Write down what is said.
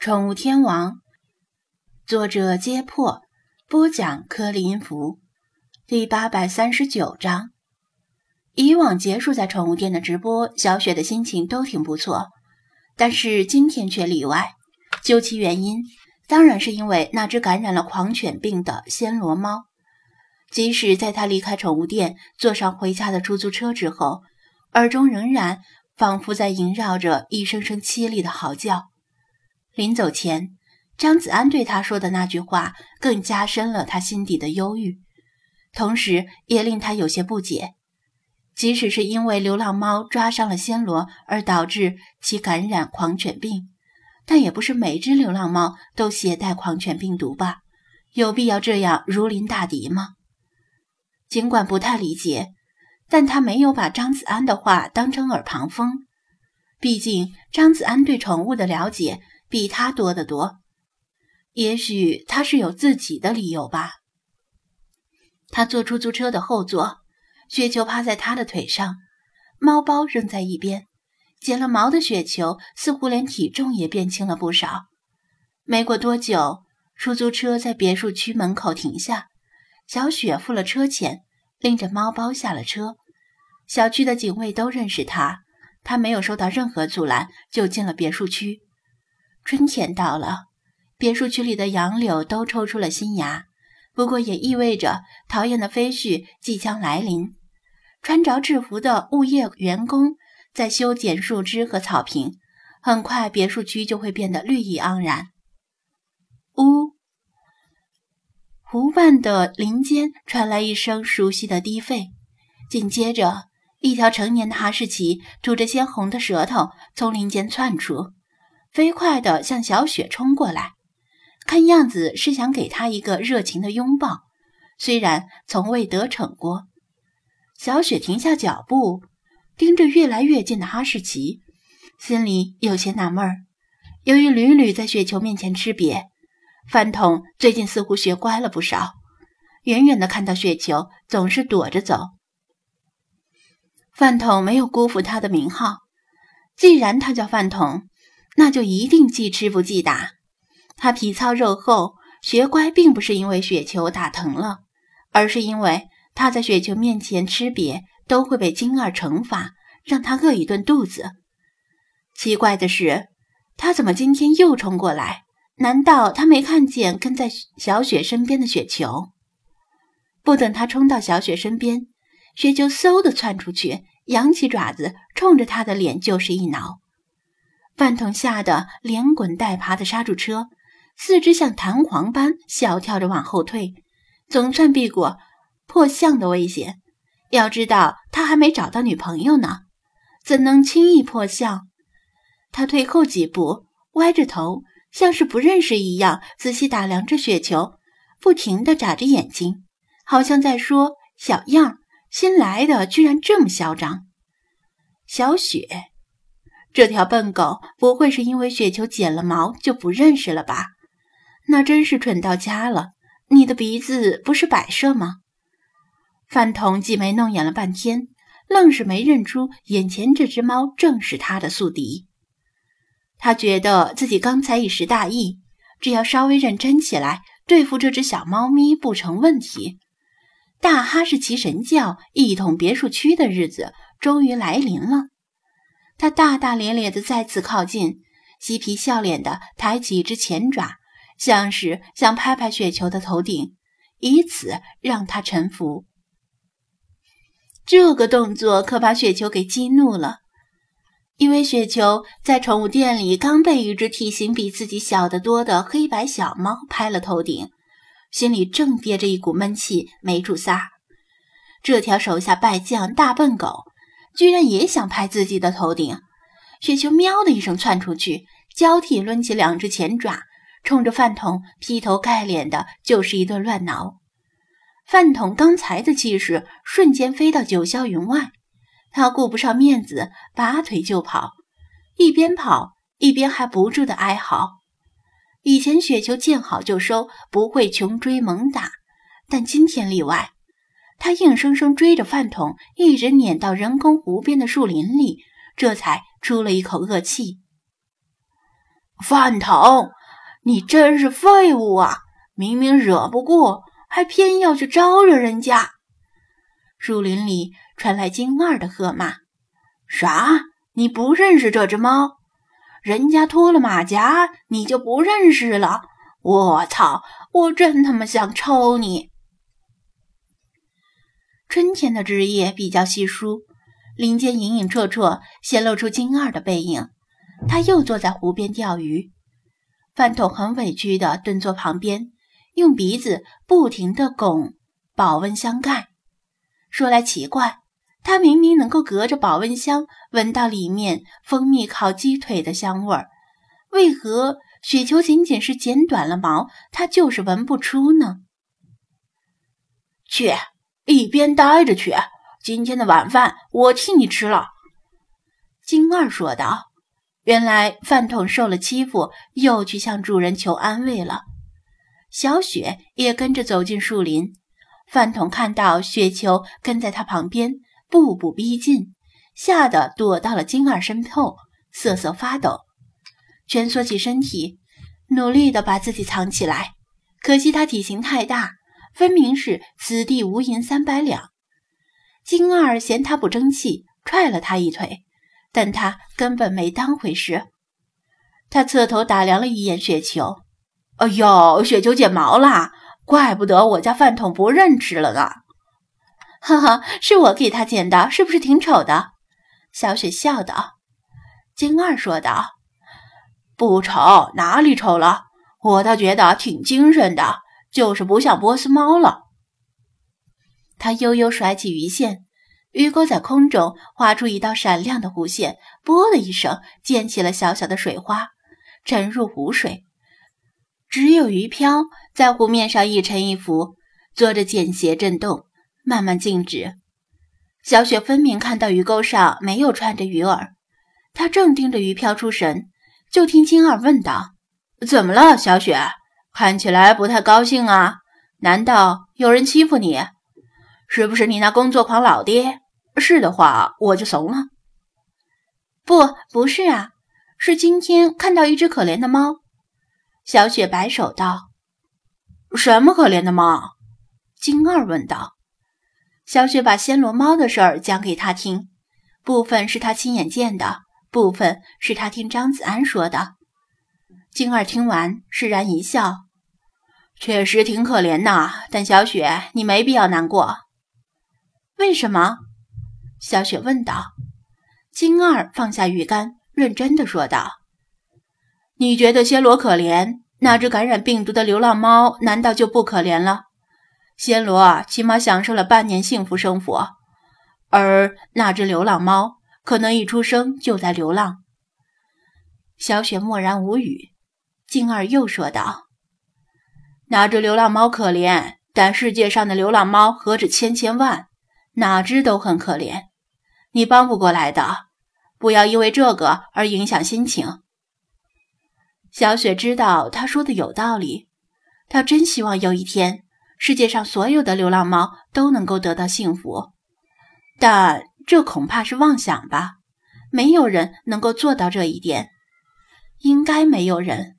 宠物天王，作者：揭破，播讲：柯林福，第八百三十九章。以往结束在宠物店的直播，小雪的心情都挺不错，但是今天却例外。究其原因，当然是因为那只感染了狂犬病的暹罗猫。即使在他离开宠物店，坐上回家的出租车之后，耳中仍然仿佛在萦绕着一声声凄厉的嚎叫。临走前，张子安对他说的那句话，更加深了他心底的忧郁，同时也令他有些不解。即使是因为流浪猫抓伤了暹罗而导致其感染狂犬病，但也不是每只流浪猫都携带狂犬病毒吧？有必要这样如临大敌吗？尽管不太理解，但他没有把张子安的话当成耳旁风。毕竟张子安对宠物的了解。比他多得多，也许他是有自己的理由吧。他坐出租车的后座，雪球趴在他的腿上，猫包扔在一边，剪了毛的雪球似乎连体重也变轻了不少。没过多久，出租车在别墅区门口停下，小雪付了车钱，拎着猫包下了车。小区的警卫都认识他，他没有受到任何阻拦，就进了别墅区。春天到了，别墅区里的杨柳都抽出了新芽，不过也意味着讨厌的飞絮即将来临。穿着制服的物业员工在修剪树枝和草坪，很快别墅区就会变得绿意盎然。呜，湖畔的林间传来一声熟悉的低吠，紧接着，一条成年的哈士奇吐着鲜红的舌头从林间窜出。飞快地向小雪冲过来，看样子是想给她一个热情的拥抱。虽然从未得逞过，小雪停下脚步，盯着越来越近的哈士奇，心里有些纳闷儿。由于屡屡在雪球面前吃瘪，饭桶最近似乎学乖了不少。远远的看到雪球，总是躲着走。饭桶没有辜负他的名号，既然他叫饭桶。那就一定既吃不记打。他皮糙肉厚，学乖并不是因为雪球打疼了，而是因为他在雪球面前吃瘪都会被金二惩罚，让他饿一顿肚子。奇怪的是，他怎么今天又冲过来？难道他没看见跟在小雪身边的雪球？不等他冲到小雪身边，雪球嗖的窜出去，扬起爪子，冲着他的脸就是一挠。饭桶吓得连滚带爬地刹住车，四肢像弹簧般小跳着往后退，总算避过破相的危险。要知道，他还没找到女朋友呢，怎能轻易破相？他退后几步，歪着头，像是不认识一样，仔细打量着雪球，不停地眨着眼睛，好像在说：“小样，新来的居然这么嚣张。”小雪。这条笨狗不会是因为雪球剪了毛就不认识了吧？那真是蠢到家了！你的鼻子不是摆设吗？饭桶挤眉弄眼了半天，愣是没认出眼前这只猫正是他的宿敌。他觉得自己刚才一时大意，只要稍微认真起来，对付这只小猫咪不成问题。大哈士奇神教一统别墅区的日子终于来临了。他大大咧咧地再次靠近，嬉皮笑脸地抬起一只前爪，像是想拍拍雪球的头顶，以此让他臣服。这个动作可把雪球给激怒了，因为雪球在宠物店里刚被一只体型比自己小得多的黑白小猫拍了头顶，心里正憋着一股闷气没处撒。这条手下败将大笨狗。居然也想拍自己的头顶，雪球喵的一声窜出去，交替抡起两只前爪，冲着饭桶劈头盖脸的就是一顿乱挠。饭桶刚才的气势瞬间飞到九霄云外，他顾不上面子，拔腿就跑，一边跑一边还不住的哀嚎。以前雪球见好就收，不会穷追猛打，但今天例外。他硬生生追着饭桶，一直撵到人工湖边的树林里，这才出了一口恶气。饭桶，你真是废物啊！明明惹不过，还偏要去招惹人家。树林里传来金二的喝骂：“啥？你不认识这只猫？人家脱了马甲，你就不认识了？我操！我真他妈想抽你！”春天的枝叶比较稀疏，林间隐隐绰绰显露出金二的背影。他又坐在湖边钓鱼，饭桶很委屈地蹲坐旁边，用鼻子不停地拱保温箱盖。说来奇怪，他明明能够隔着保温箱闻到里面蜂蜜烤鸡腿的香味儿，为何雪球仅仅是剪短了毛，他就是闻不出呢？去一边待着去，今天的晚饭我替你吃了。”金二说道。原来饭桶受了欺负，又去向主人求安慰了。小雪也跟着走进树林。饭桶看到雪球跟在他旁边，步步逼近，吓得躲到了金二身后，瑟瑟发抖，蜷缩起身体，努力的把自己藏起来。可惜他体型太大，分明是此地无银三百两。金二嫌他不争气，踹了他一腿，但他根本没当回事。他侧头打量了一眼雪球，哎呦，雪球剪毛啦！怪不得我家饭桶不认识了呢，哈哈，是我给他剪的，是不是挺丑的？小雪笑道。金二说道：“不丑，哪里丑了？我倒觉得挺精神的，就是不像波斯猫了。”他悠悠甩起鱼线，鱼钩在空中划出一道闪亮的弧线，啵的一声溅起了小小的水花，沉入湖水。只有鱼漂在湖面上一沉一浮，做着简谐震动，慢慢静止。小雪分明看到鱼钩上没有穿着鱼饵，她正盯着鱼漂出神，就听青儿问道：“怎么了，小雪？看起来不太高兴啊？难道有人欺负你？是不是你那工作狂老爹？是的话，我就怂了。”“不，不是啊，是今天看到一只可怜的猫。”小雪摆手道：“什么可怜的猫？”金二问道。小雪把暹罗猫的事儿讲给他听，部分是他亲眼见的，部分是他听张子安说的。金二听完，释然一笑：“确实挺可怜呐，但小雪，你没必要难过。”“为什么？”小雪问道。金二放下鱼竿，认真的说道。你觉得暹罗可怜？那只感染病毒的流浪猫难道就不可怜了？暹罗起码享受了半年幸福生活，而那只流浪猫可能一出生就在流浪。小雪默然无语。静儿又说道：“哪只流浪猫可怜，但世界上的流浪猫何止千千万，哪只都很可怜。你帮不过来的，不要因为这个而影响心情。”小雪知道他说的有道理，她真希望有一天，世界上所有的流浪猫都能够得到幸福，但这恐怕是妄想吧。没有人能够做到这一点，应该没有人。